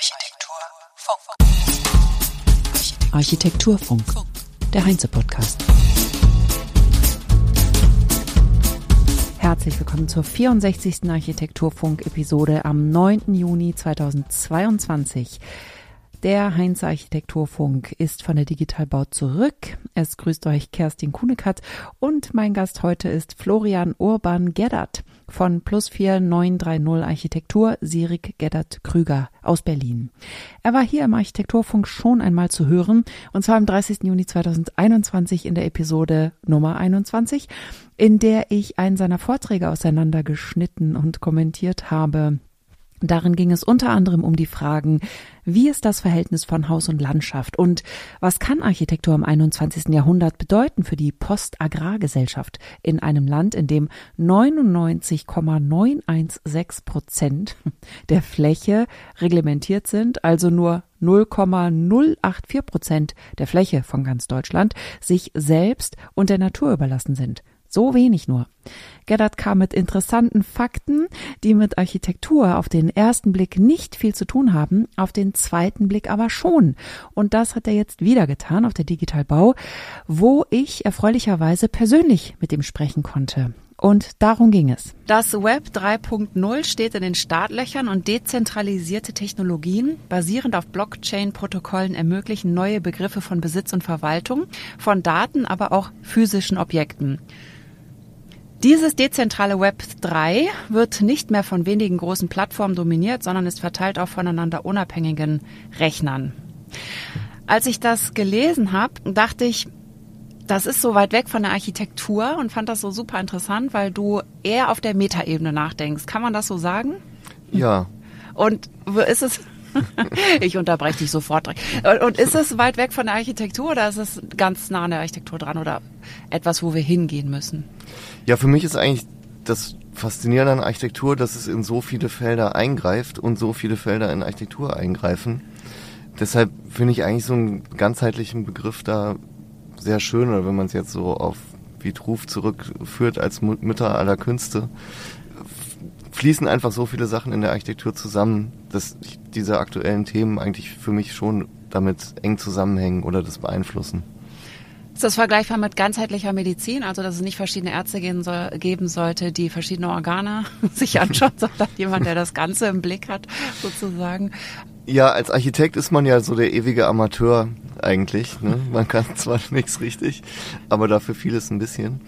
Architekturfunk. Architekturfunk, der Heinze-Podcast. Herzlich willkommen zur 64. Architekturfunk-Episode am 9. Juni 2022. Der Heinz Architekturfunk ist von der Digitalbau zurück. Es grüßt euch Kerstin Kunekat und mein Gast heute ist Florian Urban Geddert von Plus 4930 Architektur Sirik Geddert Krüger aus Berlin. Er war hier im Architekturfunk schon einmal zu hören und zwar am 30. Juni 2021 in der Episode Nummer 21, in der ich einen seiner Vorträge auseinandergeschnitten und kommentiert habe. Darin ging es unter anderem um die Fragen, wie ist das Verhältnis von Haus und Landschaft und was kann Architektur im 21. Jahrhundert bedeuten für die Postagrargesellschaft in einem Land, in dem 99,916 Prozent der Fläche reglementiert sind, also nur 0,084 Prozent der Fläche von ganz Deutschland sich selbst und der Natur überlassen sind. So wenig nur. Gerhard kam mit interessanten Fakten, die mit Architektur auf den ersten Blick nicht viel zu tun haben, auf den zweiten Blick aber schon. Und das hat er jetzt wieder getan auf der Digitalbau, wo ich erfreulicherweise persönlich mit ihm sprechen konnte. Und darum ging es. Das Web 3.0 steht in den Startlöchern und dezentralisierte Technologien basierend auf Blockchain-Protokollen ermöglichen neue Begriffe von Besitz und Verwaltung, von Daten, aber auch physischen Objekten. Dieses dezentrale Web 3 wird nicht mehr von wenigen großen Plattformen dominiert, sondern ist verteilt auf voneinander unabhängigen Rechnern. Als ich das gelesen habe, dachte ich, das ist so weit weg von der Architektur und fand das so super interessant, weil du eher auf der Metaebene nachdenkst. Kann man das so sagen? Ja. Und ist es ich unterbreche dich sofort. Und ist es weit weg von der Architektur oder ist es ganz nah an der Architektur dran oder etwas, wo wir hingehen müssen? Ja, für mich ist eigentlich das Faszinierende an Architektur, dass es in so viele Felder eingreift und so viele Felder in Architektur eingreifen. Deshalb finde ich eigentlich so einen ganzheitlichen Begriff da sehr schön, oder wenn man es jetzt so auf Vitruv zurückführt als Mütter aller Künste, fließen einfach so viele Sachen in der Architektur zusammen, dass diese aktuellen Themen eigentlich für mich schon damit eng zusammenhängen oder das beeinflussen. Ist das vergleichbar mit ganzheitlicher Medizin, also dass es nicht verschiedene Ärzte soll, geben sollte, die verschiedene Organe sich anschauen, sondern jemand, der das Ganze im Blick hat, sozusagen? Ja, als Architekt ist man ja so der ewige Amateur eigentlich. Ne? Man kann zwar nichts richtig, aber dafür vieles ein bisschen.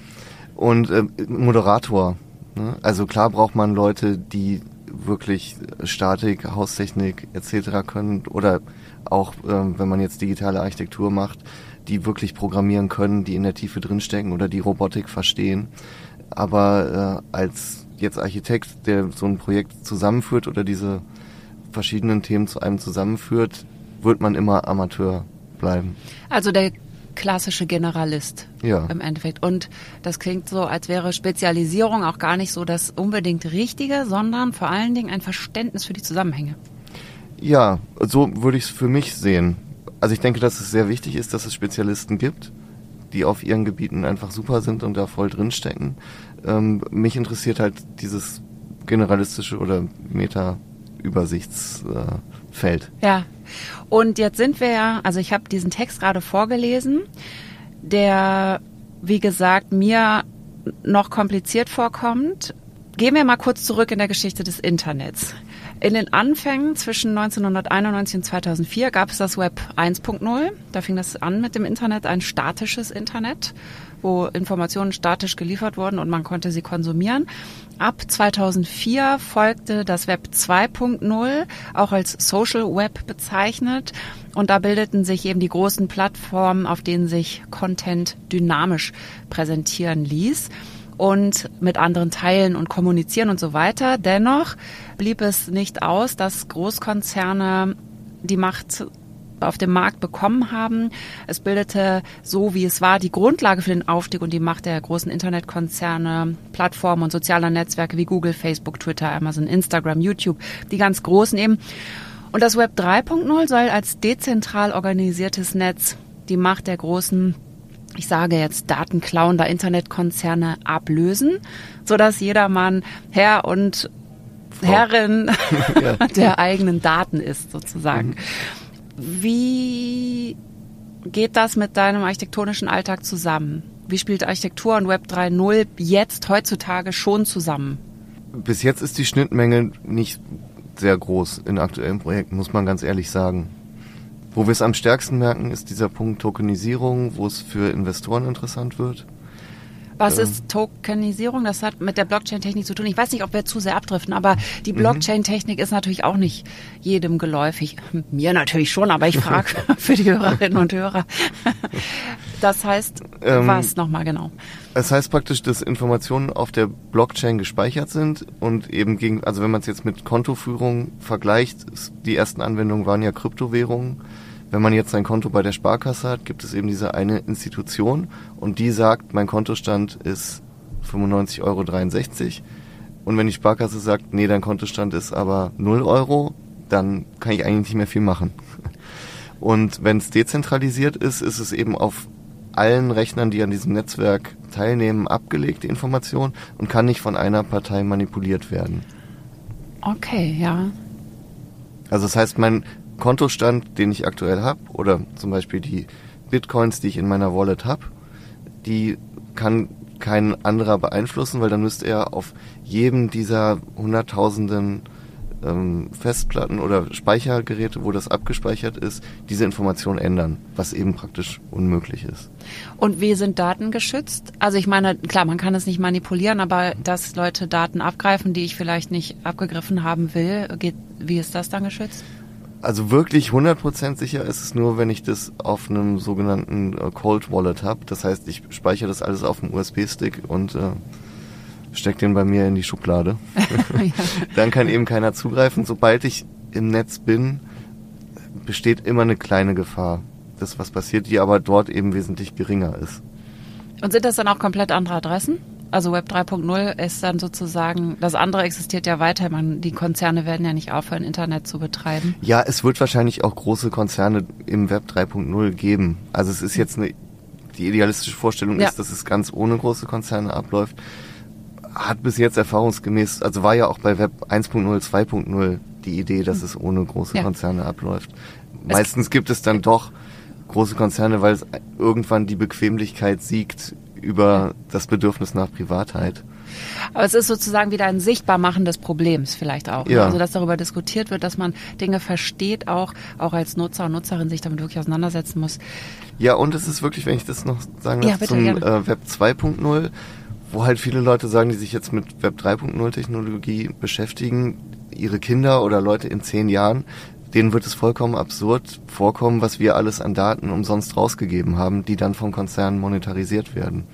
Und äh, Moderator. Ne? Also klar braucht man Leute, die wirklich Statik, Haustechnik etc. können oder auch, äh, wenn man jetzt digitale Architektur macht, die wirklich programmieren können, die in der Tiefe drinstecken oder die Robotik verstehen. Aber äh, als jetzt Architekt, der so ein Projekt zusammenführt oder diese verschiedenen Themen zu einem zusammenführt, wird man immer Amateur bleiben. Also der klassische Generalist ja. im Endeffekt. Und das klingt so, als wäre Spezialisierung auch gar nicht so das unbedingt Richtige, sondern vor allen Dingen ein Verständnis für die Zusammenhänge. Ja, so würde ich es für mich sehen. Also ich denke, dass es sehr wichtig ist, dass es Spezialisten gibt, die auf ihren Gebieten einfach super sind und da voll drinstecken. Ähm, mich interessiert halt dieses generalistische oder Meta-Übersichtsfeld. Äh, ja, und jetzt sind wir ja, also ich habe diesen Text gerade vorgelesen, der, wie gesagt, mir noch kompliziert vorkommt. Gehen wir mal kurz zurück in der Geschichte des Internets. In den Anfängen zwischen 1991 und 2004 gab es das Web 1.0. Da fing das an mit dem Internet, ein statisches Internet, wo Informationen statisch geliefert wurden und man konnte sie konsumieren. Ab 2004 folgte das Web 2.0, auch als Social Web bezeichnet. Und da bildeten sich eben die großen Plattformen, auf denen sich Content dynamisch präsentieren ließ und mit anderen teilen und kommunizieren und so weiter. Dennoch blieb es nicht aus, dass Großkonzerne die Macht auf dem Markt bekommen haben. Es bildete so, wie es war, die Grundlage für den Aufstieg und die Macht der großen Internetkonzerne, Plattformen und sozialer Netzwerke wie Google, Facebook, Twitter, Amazon, Instagram, YouTube, die ganz großen eben. Und das Web 3.0 soll als dezentral organisiertes Netz die Macht der großen ich sage jetzt datenklauender Internetkonzerne ablösen, sodass jedermann Herr und Herrin der eigenen Daten ist, sozusagen. Mhm. Wie geht das mit deinem architektonischen Alltag zusammen? Wie spielt Architektur und Web 3.0 jetzt heutzutage schon zusammen? Bis jetzt ist die Schnittmenge nicht sehr groß in aktuellen Projekten, muss man ganz ehrlich sagen. Wo wir es am stärksten merken, ist dieser Punkt Tokenisierung, wo es für Investoren interessant wird. Was ist Tokenisierung? Das hat mit der Blockchain-Technik zu tun. Ich weiß nicht, ob wir zu sehr abdriften, aber die mhm. Blockchain-Technik ist natürlich auch nicht jedem geläufig. Mir natürlich schon, aber ich frage für die Hörerinnen und Hörer. Das heißt, ähm, was nochmal genau? Es heißt praktisch, dass Informationen auf der Blockchain gespeichert sind und eben gegen, also wenn man es jetzt mit Kontoführung vergleicht, die ersten Anwendungen waren ja Kryptowährungen wenn man jetzt sein Konto bei der Sparkasse hat, gibt es eben diese eine Institution und die sagt, mein Kontostand ist 95,63 Euro. Und wenn die Sparkasse sagt, nee, dein Kontostand ist aber 0 Euro, dann kann ich eigentlich nicht mehr viel machen. Und wenn es dezentralisiert ist, ist es eben auf allen Rechnern, die an diesem Netzwerk teilnehmen, abgelegt, die Information, und kann nicht von einer Partei manipuliert werden. Okay, ja. Also das heißt, mein Kontostand, den ich aktuell habe, oder zum Beispiel die Bitcoins, die ich in meiner Wallet habe, die kann kein anderer beeinflussen, weil dann müsste er auf jedem dieser hunderttausenden ähm, Festplatten oder Speichergeräte, wo das abgespeichert ist, diese Information ändern, was eben praktisch unmöglich ist. Und wie sind Daten geschützt? Also ich meine, klar, man kann es nicht manipulieren, aber dass Leute Daten abgreifen, die ich vielleicht nicht abgegriffen haben will, geht, wie ist das dann geschützt? Also wirklich 100% sicher ist es nur, wenn ich das auf einem sogenannten äh, Cold Wallet habe. Das heißt, ich speichere das alles auf einem USB-Stick und äh, stecke den bei mir in die Schublade. ja. Dann kann eben keiner zugreifen. Sobald ich im Netz bin, besteht immer eine kleine Gefahr, dass was passiert, die aber dort eben wesentlich geringer ist. Und sind das dann auch komplett andere Adressen? Also Web 3.0 ist dann sozusagen, das andere existiert ja weiter. Man, die Konzerne werden ja nicht aufhören, Internet zu betreiben. Ja, es wird wahrscheinlich auch große Konzerne im Web 3.0 geben. Also es ist jetzt eine, die idealistische Vorstellung ja. ist, dass es ganz ohne große Konzerne abläuft. Hat bis jetzt erfahrungsgemäß, also war ja auch bei Web 1.0, 2.0 die Idee, dass hm. es ohne große ja. Konzerne abläuft. Meistens gibt es dann doch große Konzerne, weil es irgendwann die Bequemlichkeit siegt über das Bedürfnis nach Privatheit. Aber es ist sozusagen wieder ein Sichtbarmachen des Problems vielleicht auch. Ne? Ja. Ne? Also dass darüber diskutiert wird, dass man Dinge versteht, auch, auch als Nutzer und Nutzerin sich damit wirklich auseinandersetzen muss. Ja, und es ist wirklich, wenn ich das noch sagen darf, ja, zum äh, Web 2.0, wo halt viele Leute sagen, die sich jetzt mit Web 3.0 Technologie beschäftigen, ihre Kinder oder Leute in zehn Jahren denen wird es vollkommen absurd vorkommen, was wir alles an Daten umsonst rausgegeben haben, die dann vom Konzern monetarisiert werden.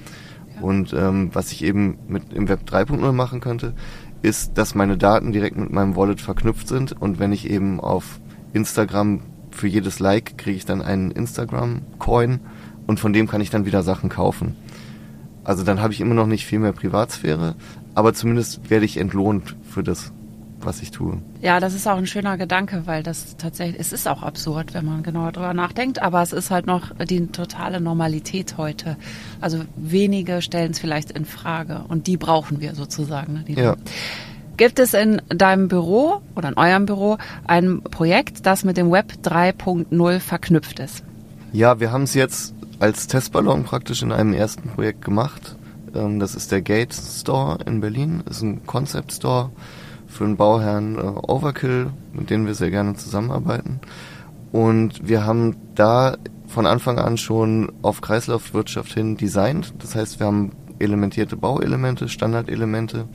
Ja. Und ähm, was ich eben mit im Web 3.0 machen könnte, ist, dass meine Daten direkt mit meinem Wallet verknüpft sind und wenn ich eben auf Instagram für jedes Like kriege ich dann einen Instagram-Coin und von dem kann ich dann wieder Sachen kaufen. Also dann habe ich immer noch nicht viel mehr Privatsphäre, aber zumindest werde ich entlohnt für das, was ich tue. Ja, das ist auch ein schöner Gedanke, weil das tatsächlich, es ist auch absurd, wenn man genauer drüber nachdenkt, aber es ist halt noch die totale Normalität heute. Also wenige stellen es vielleicht in Frage und die brauchen wir sozusagen. Ne, ja. Gibt es in deinem Büro oder in eurem Büro ein Projekt, das mit dem Web 3.0 verknüpft ist? Ja, wir haben es jetzt als Testballon praktisch in einem ersten Projekt gemacht. Ähm, das ist der Gate Store in Berlin, das ist ein Concept Store für den Bauherrn äh, Overkill, mit denen wir sehr gerne zusammenarbeiten. Und wir haben da von Anfang an schon auf Kreislaufwirtschaft hin designt. Das heißt, wir haben elementierte Bauelemente, Standardelemente,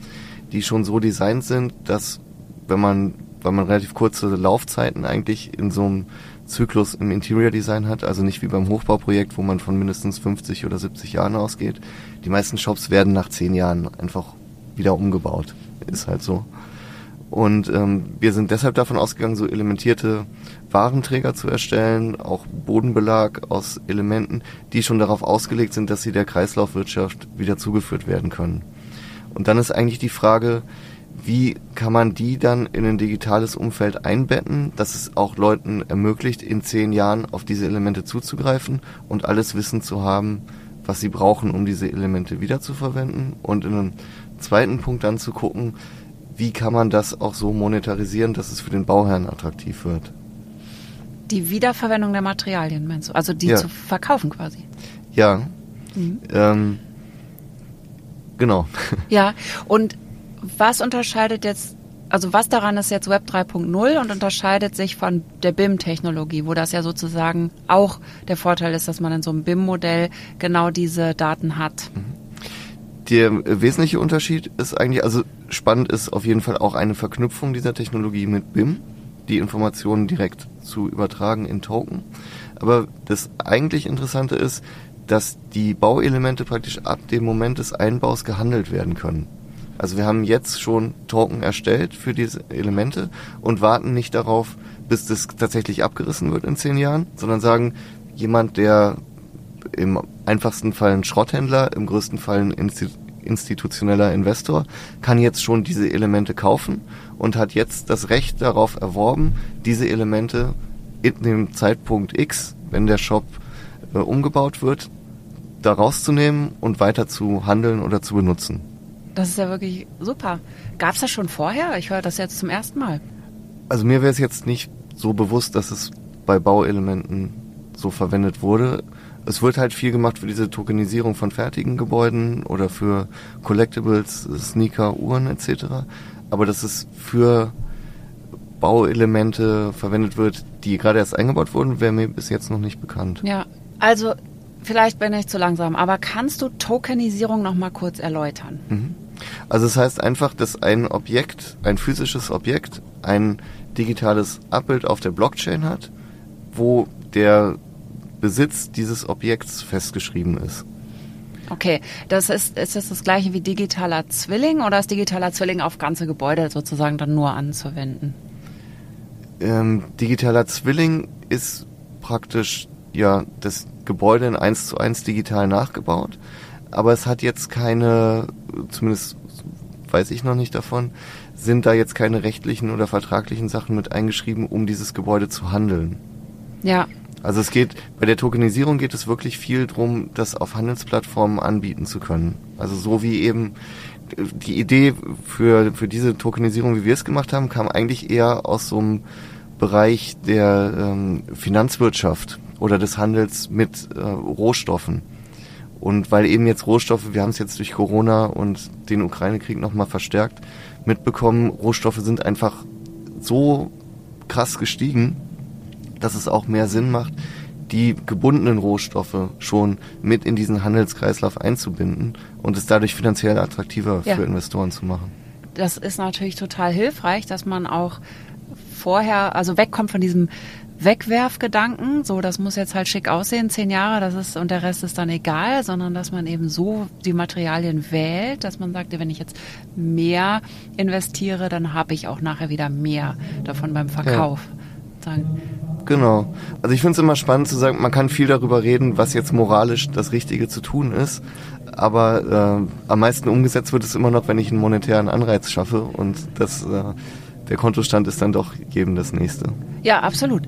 die schon so designt sind, dass wenn man, weil man relativ kurze Laufzeiten eigentlich in so einem Zyklus im Interior Design hat, also nicht wie beim Hochbauprojekt, wo man von mindestens 50 oder 70 Jahren ausgeht. Die meisten Shops werden nach 10 Jahren einfach wieder umgebaut. Ist halt so. Und ähm, wir sind deshalb davon ausgegangen, so elementierte Warenträger zu erstellen, auch Bodenbelag aus Elementen, die schon darauf ausgelegt sind, dass sie der Kreislaufwirtschaft wieder zugeführt werden können. Und dann ist eigentlich die Frage, wie kann man die dann in ein digitales Umfeld einbetten, dass es auch Leuten ermöglicht, in zehn Jahren auf diese Elemente zuzugreifen und alles Wissen zu haben, was sie brauchen, um diese Elemente wiederzuverwenden. Und in einem zweiten Punkt dann zu gucken, wie kann man das auch so monetarisieren, dass es für den Bauherrn attraktiv wird. Die Wiederverwendung der Materialien, meinst du? Also die Ja. zu verkaufen quasi. Ja, Mhm. ähm, genau. Ja, und was unterscheidet jetzt, also was daran ist jetzt Web 3.0 und unterscheidet sich von der BIM-Technologie, wo das ja sozusagen auch der Vorteil ist, dass man in so einem BIM-Modell genau diese Daten hat. Der wesentliche Unterschied ist eigentlich, also spannend ist auf jeden Fall auch eine Verknüpfung dieser Technologie mit BIM, die Informationen direkt zu übertragen in Token. Aber das eigentlich Interessante ist, dass die Bauelemente praktisch ab dem Moment des Einbaus gehandelt werden können. Also wir haben jetzt schon Token erstellt für diese Elemente und warten nicht darauf, bis das tatsächlich abgerissen wird in zehn Jahren, sondern sagen, jemand, der im einfachsten Fall ein Schrotthändler, im größten Fall ein Insti institutioneller Investor, kann jetzt schon diese Elemente kaufen und hat jetzt das Recht darauf erworben, diese Elemente in dem Zeitpunkt X, wenn der Shop äh, umgebaut wird, da rauszunehmen und weiter zu handeln oder zu benutzen. Das ist ja wirklich super. Gab es das schon vorher? Ich höre das jetzt zum ersten Mal. Also mir wäre es jetzt nicht so bewusst, dass es bei Bauelementen so verwendet wurde. Es wird halt viel gemacht für diese Tokenisierung von fertigen Gebäuden oder für Collectibles, Sneaker, Uhren etc. Aber dass es für Bauelemente verwendet wird, die gerade erst eingebaut wurden, wäre mir bis jetzt noch nicht bekannt. Ja, also vielleicht bin ich zu langsam, aber kannst du Tokenisierung noch mal kurz erläutern? Mhm. Also es heißt einfach, dass ein Objekt, ein physisches Objekt, ein digitales Abbild auf der Blockchain hat, wo der Besitz dieses Objekts festgeschrieben ist. Okay, das ist, ist das das gleiche wie digitaler Zwilling oder ist digitaler Zwilling auf ganze Gebäude sozusagen dann nur anzuwenden? Ähm, digitaler Zwilling ist praktisch ja das Gebäude in 1 zu 1 digital nachgebaut, aber es hat jetzt keine, zumindest weiß ich noch nicht davon, sind da jetzt keine rechtlichen oder vertraglichen Sachen mit eingeschrieben, um dieses Gebäude zu handeln. Ja, Also es geht, bei der Tokenisierung geht es wirklich viel drum, das auf Handelsplattformen anbieten zu können. Also so wie eben die Idee für, für diese Tokenisierung, wie wir es gemacht haben, kam eigentlich eher aus so einem Bereich der ähm, Finanzwirtschaft oder des Handels mit äh, Rohstoffen. Und weil eben jetzt Rohstoffe, wir haben es jetzt durch Corona und den Ukraine-Krieg nochmal verstärkt mitbekommen, Rohstoffe sind einfach so krass gestiegen, dass es auch mehr Sinn macht, die gebundenen Rohstoffe schon mit in diesen Handelskreislauf einzubinden und es dadurch finanziell attraktiver Ja. für Investoren zu machen. das ist natürlich total hilfreich, dass man auch vorher, also wegkommt von diesem Wegwerfgedanken, so das muss jetzt halt schick aussehen, zehn Jahre, das ist und der Rest ist dann egal, sondern dass man eben so die Materialien wählt, dass man sagt, wenn ich jetzt mehr investiere, dann habe ich auch nachher wieder mehr davon beim Verkauf. Sagen, Genau. Also ich finde es immer spannend zu sagen, man kann viel darüber reden, was jetzt moralisch das Richtige zu tun ist. Aber äh, am meisten umgesetzt wird es immer noch, wenn ich einen monetären Anreiz schaffe und das, äh, der Kontostand ist dann doch jedem das nächste. Ja, absolut.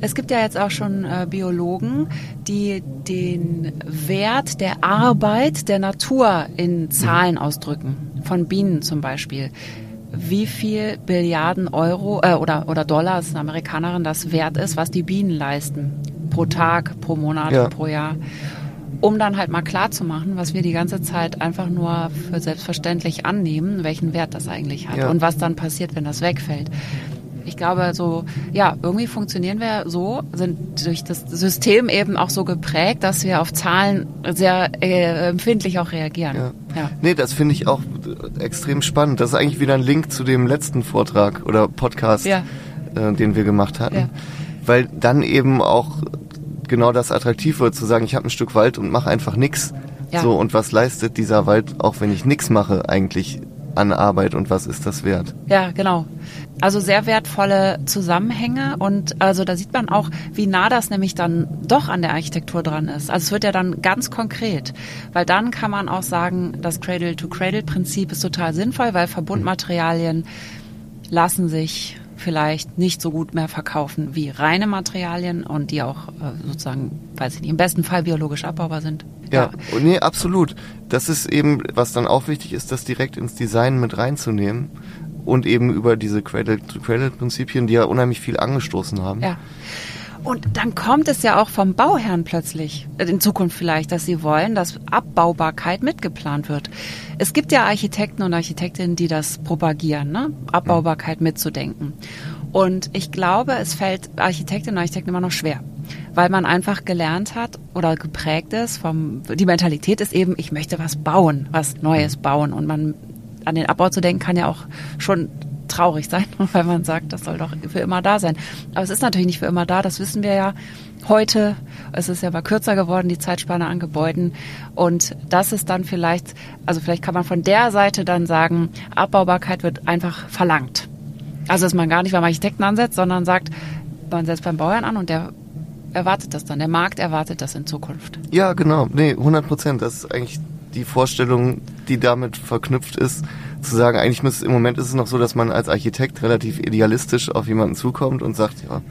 Es gibt ja jetzt auch schon äh, Biologen, die den Wert der Arbeit der Natur in Zahlen ausdrücken. Von Bienen zum Beispiel. Wie viel Billiarden Euro äh, oder, oder Dollar, ist eine Amerikanerin, das wert ist, was die Bienen leisten. Pro Tag, pro Monat, Ja. pro Jahr. Um dann halt mal klar zu machen, was wir die ganze Zeit einfach nur für selbstverständlich annehmen, welchen Wert das eigentlich hat Ja. und was dann passiert, wenn das wegfällt. Ich glaube, so, ja, irgendwie funktionieren wir so, sind durch das System eben auch so geprägt, dass wir auf Zahlen sehr äh, empfindlich auch reagieren. Ja. Ja. Nee, das finde ich auch äh, extrem spannend. Das ist eigentlich wieder ein Link zu dem letzten Vortrag oder Podcast, Ja. äh, den wir gemacht hatten. Ja. Weil dann eben auch genau das attraktiv wird, zu sagen, ich habe ein Stück Wald und mache einfach nix. Ja. So, und was leistet dieser Wald, auch wenn ich nix mache, eigentlich an Arbeit und was ist das wert? Ja, genau. Also sehr wertvolle Zusammenhänge und also da sieht man auch, wie nah das nämlich dann doch an der Architektur dran ist. Also es wird ja dann ganz konkret, weil dann kann man auch sagen, das Cradle-to-Cradle-Prinzip ist total sinnvoll, weil Verbundmaterialien lassen sich vielleicht nicht so gut mehr verkaufen wie reine Materialien und die auch äh, sozusagen, weiß ich nicht, im besten Fall biologisch abbaubar sind. Ja, und nee, absolut. Das ist eben, was dann auch wichtig ist, das direkt ins Design mit reinzunehmen. und eben über diese Cradle-to-Cradle-Prinzipien, die ja unheimlich viel angestoßen haben. Ja. Und dann kommt es ja auch vom Bauherrn plötzlich, äh, in Zukunft vielleicht, dass sie wollen, dass Abbaubarkeit mitgeplant wird. Es gibt ja Architekten und Architektinnen, die das propagieren, ne? Abbaubarkeit mitzudenken. Und ich glaube, es fällt Architektinnen und Architekten immer noch schwer, weil man einfach gelernt hat oder geprägt ist vom, die Mentalität ist eben, ich möchte was bauen, was Neues bauen und man an den Abbau zu denken kann ja auch schon traurig sein, weil man sagt, das soll doch für immer da sein. Aber es ist natürlich nicht für immer da, das wissen wir ja heute. Es ist ja aber kürzer geworden, die Zeitspanne an Gebäuden. Und das ist dann vielleicht, also vielleicht kann man von der Seite dann sagen, Abbaubarkeit wird einfach verlangt. Also dass man gar nicht beim Architekten ansetzt, sondern sagt, man setzt beim Bauern an und der erwartet das dann. Der Markt erwartet das in Zukunft. Ja, genau. Nee, 100 Prozent. Das ist eigentlich die Vorstellung, die damit verknüpft ist, zu sagen, eigentlich müsste im Moment ist es noch so, dass man als Architekt relativ idealistisch auf jemanden zukommt und sagt, ja,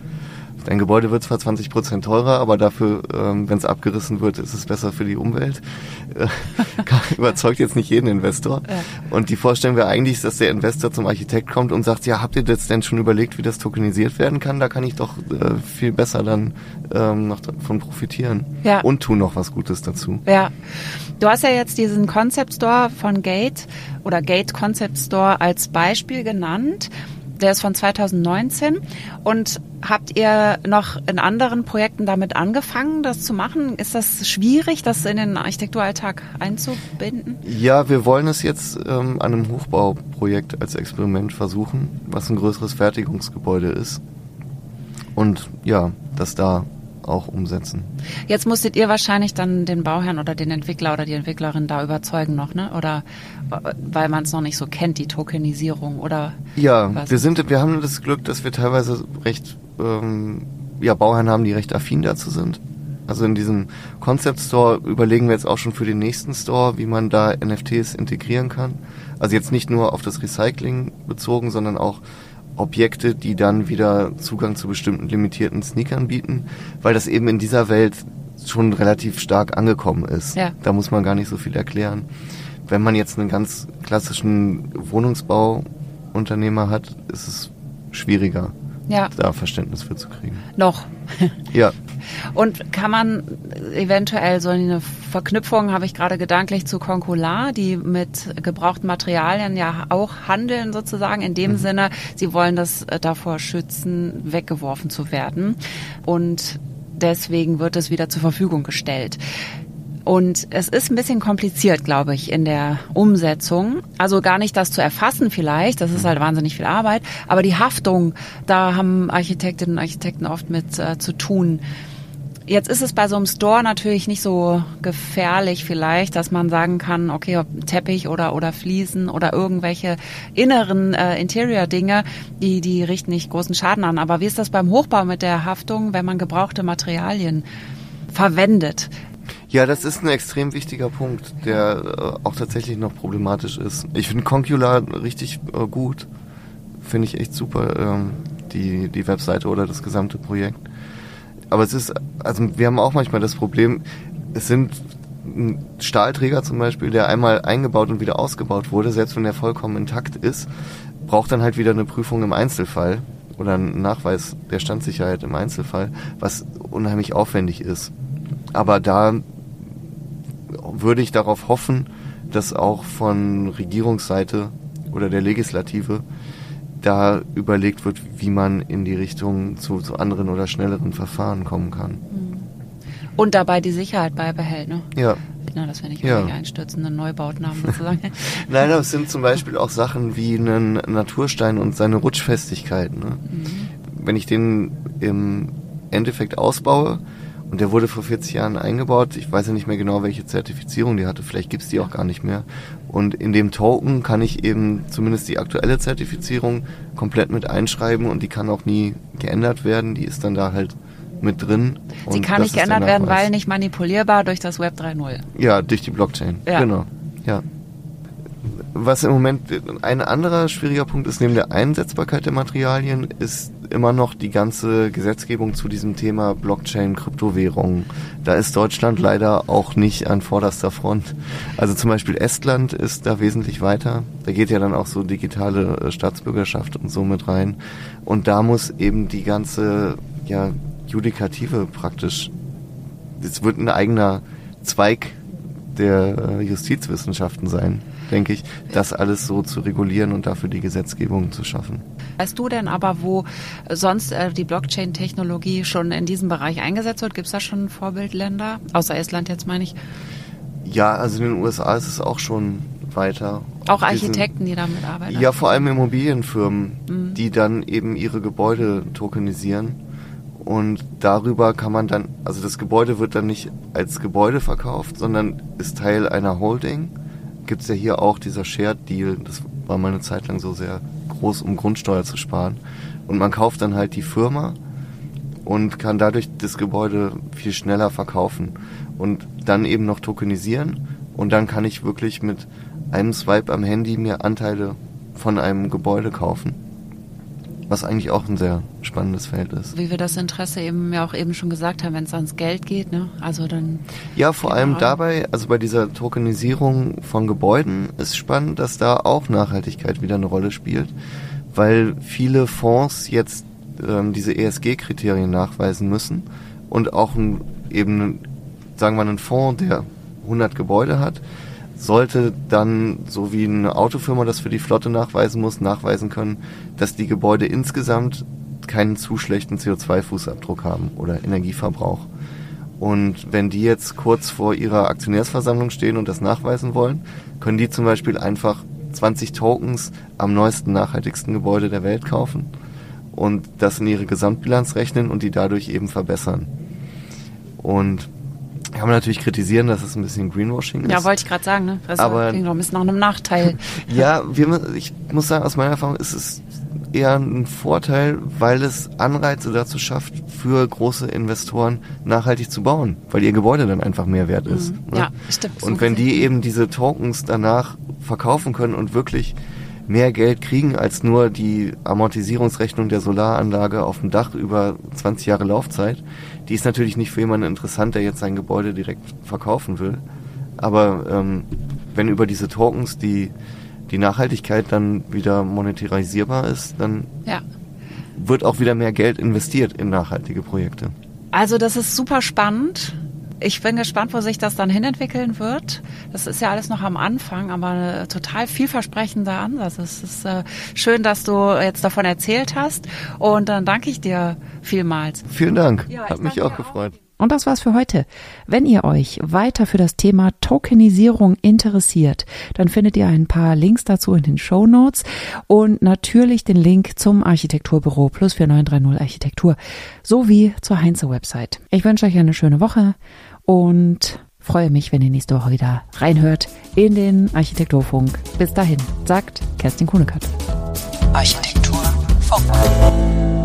dein Gebäude wird zwar 20 Prozent teurer, aber dafür, ähm, wenn es abgerissen wird, ist es besser für die Umwelt. Äh, überzeugt jetzt nicht jeden Investor. Ja. Und die Vorstellung wäre eigentlich, dass der Investor zum Architekt kommt und sagt, ja, habt ihr das denn schon überlegt, wie das tokenisiert werden kann? Da kann ich doch äh, viel besser dann ähm, noch davon profitieren. Ja. Und tun noch was Gutes dazu. Ja. Du hast ja jetzt diesen Concept Store von Gate oder Gate Concept Store als Beispiel genannt. Der ist von 2019. Und habt ihr noch in anderen Projekten damit angefangen, das zu machen? Ist das schwierig, das in den Architekturalltag einzubinden? Ja, wir wollen es jetzt ähm, an einem Hochbauprojekt als Experiment versuchen, was ein größeres Fertigungsgebäude ist. Und ja, das da auch umsetzen. Jetzt musstet ihr wahrscheinlich dann den Bauherrn oder den Entwickler oder die Entwicklerin da überzeugen noch, ne? Oder weil man es noch nicht so kennt, die Tokenisierung oder Ja, was? wir sind, wir haben das Glück, dass wir teilweise recht ähm, ja, Bauherren haben, die recht affin dazu sind. Also in diesem Concept Store überlegen wir jetzt auch schon für den nächsten Store, wie man da NFTs integrieren kann. Also jetzt nicht nur auf das Recycling bezogen, sondern auch Objekte, die dann wieder Zugang zu bestimmten limitierten Sneakern bieten, weil das eben in dieser Welt schon relativ stark angekommen ist. Ja. Da muss man gar nicht so viel erklären. Wenn man jetzt einen ganz klassischen Wohnungsbauunternehmer hat, ist es schwieriger, ja. da Verständnis für zu kriegen. Noch. ja. Und kann man eventuell so eine Verknüpfung, habe ich gerade gedanklich, zu Concolar, die mit gebrauchten Materialien ja auch handeln sozusagen, in dem mhm. Sinne, sie wollen das äh, davor schützen, weggeworfen zu werden. Und deswegen wird es wieder zur Verfügung gestellt. Und es ist ein bisschen kompliziert, glaube ich, in der Umsetzung. Also gar nicht das zu erfassen vielleicht, das ist halt wahnsinnig viel Arbeit, aber die Haftung, da haben Architektinnen und Architekten oft mit äh, zu tun. Jetzt ist es bei so einem Store natürlich nicht so gefährlich vielleicht, dass man sagen kann, okay, Teppich oder oder Fliesen oder irgendwelche inneren äh, Interior-Dinge, die die richten nicht großen Schaden an. Aber wie ist das beim Hochbau mit der Haftung, wenn man gebrauchte Materialien verwendet? Ja, das ist ein extrem wichtiger Punkt, der äh, auch tatsächlich noch problematisch ist. Ich finde Concular richtig äh, gut. Finde ich echt super, ähm, die, die Webseite oder das gesamte Projekt aber es ist, also wir haben auch manchmal das Problem, es sind ein Stahlträger zum Beispiel, der einmal eingebaut und wieder ausgebaut wurde, selbst wenn der vollkommen intakt ist, braucht dann halt wieder eine Prüfung im Einzelfall oder einen Nachweis der Standsicherheit im Einzelfall, was unheimlich aufwendig ist. Aber da würde ich darauf hoffen, dass auch von Regierungsseite oder der Legislative da überlegt wird, wie man in die Richtung zu, zu anderen oder schnelleren Verfahren kommen kann. Mhm. Und dabei die Sicherheit beibehält, ne? Ja. Na, dass wir nicht ja. einstürzende Neubauten haben, sozusagen. Nein, aber es sind zum Beispiel auch Sachen wie ein Naturstein und seine Rutschfestigkeit. Ne? Mhm. Wenn ich den im Endeffekt ausbaue, und der wurde vor 40 Jahren eingebaut. Ich weiß ja nicht mehr genau, welche Zertifizierung die hatte. Vielleicht gibt's die auch gar nicht mehr. Und in dem Token kann ich eben zumindest die aktuelle Zertifizierung komplett mit einschreiben und die kann auch nie geändert werden. Die ist dann da halt mit drin. Sie kann nicht geändert werden, weil nicht manipulierbar durch das Web 3.0. Ja, durch die Blockchain. Ja. Genau. Ja. Was im Moment ein anderer schwieriger Punkt ist, neben der Einsetzbarkeit der Materialien, ist immer noch die ganze Gesetzgebung zu diesem Thema Blockchain, Kryptowährungen. Da ist Deutschland leider auch nicht an vorderster Front. Also zum Beispiel Estland ist da wesentlich weiter. Da geht ja dann auch so digitale äh, Staatsbürgerschaft und so mit rein. Und da muss eben die ganze ja, Judikative praktisch, es wird ein eigener Zweig der äh, Justizwissenschaften sein denke ich, das alles so zu regulieren und dafür die Gesetzgebung zu schaffen. Weißt du denn aber, wo sonst äh, die Blockchain-Technologie schon in diesem Bereich eingesetzt wird? Gibt es da schon Vorbildländer? Außer Estland jetzt meine ich. Ja, also in den USA ist es auch schon weiter. Auch Architekten, die damit arbeiten? Ja, vor allem Immobilienfirmen, mhm. die dann eben ihre Gebäude tokenisieren. Und darüber kann man dann, also das Gebäude wird dann nicht als Gebäude verkauft, sondern ist Teil einer Holding gibt es ja hier auch dieser Shared Deal. Das war mal eine Zeit lang so sehr groß, um Grundsteuer zu sparen. Und man kauft dann halt die Firma und kann dadurch das Gebäude viel schneller verkaufen und dann eben noch tokenisieren. Und dann kann ich wirklich mit einem Swipe am Handy mir Anteile von einem Gebäude kaufen was eigentlich auch ein sehr spannendes Feld ist. Wie wir das Interesse eben ja auch eben schon gesagt haben, wenn es ans Geld geht, ne? Also dann. Ja, vor allem an. dabei, also bei dieser Tokenisierung von Gebäuden ist spannend, dass da auch Nachhaltigkeit wieder eine Rolle spielt, weil viele Fonds jetzt ähm, diese ESG-Kriterien nachweisen müssen und auch ein, eben, sagen wir mal, ein Fonds, der 100 Gebäude hat, sollte dann, so wie eine Autofirma das für die Flotte nachweisen muss, nachweisen können, dass die Gebäude insgesamt keinen zu schlechten CO2-Fußabdruck haben oder Energieverbrauch. Und wenn die jetzt kurz vor ihrer Aktionärsversammlung stehen und das nachweisen wollen, können die zum Beispiel einfach 20 Tokens am neuesten, nachhaltigsten Gebäude der Welt kaufen und das in ihre Gesamtbilanz rechnen und die dadurch eben verbessern. Und kann man natürlich kritisieren, dass es ein bisschen Greenwashing ist. Ja, wollte ich gerade sagen, ne? Das aber klingt doch ein bisschen nach einem Nachteil. ja, wir, ich muss sagen, aus meiner Erfahrung ist es eher ein Vorteil, weil es Anreize dazu schafft, für große Investoren nachhaltig zu bauen, weil ihr Gebäude dann einfach mehr wert ist. Mhm. Ne? Ja, stimmt. Und wenn die eben diese Tokens danach verkaufen können und wirklich mehr Geld kriegen als nur die Amortisierungsrechnung der Solaranlage auf dem Dach über 20 Jahre Laufzeit, die ist natürlich nicht für jemanden interessant, der jetzt sein Gebäude direkt verkaufen will. Aber ähm, wenn über diese Tokens die, die Nachhaltigkeit dann wieder monetarisierbar ist, dann ja. wird auch wieder mehr Geld investiert in nachhaltige Projekte. Also das ist super spannend. Ich bin gespannt, wo sich das dann hinentwickeln wird. Das ist ja alles noch am Anfang, aber ein total vielversprechender Ansatz. Es ist äh, schön, dass du jetzt davon erzählt hast und dann danke ich dir vielmals. Vielen Dank. Ja, Hat mich auch gefreut. Auch. Und das war's für heute. Wenn ihr euch weiter für das Thema Tokenisierung interessiert, dann findet ihr ein paar Links dazu in den Show Notes und natürlich den Link zum Architekturbüro plus 4930 Architektur sowie zur Heinze Website. Ich wünsche euch eine schöne Woche und freue mich, wenn ihr nächste Woche wieder reinhört in den Architekturfunk. Bis dahin, sagt Kerstin Kuhnekert. Architekturfunk.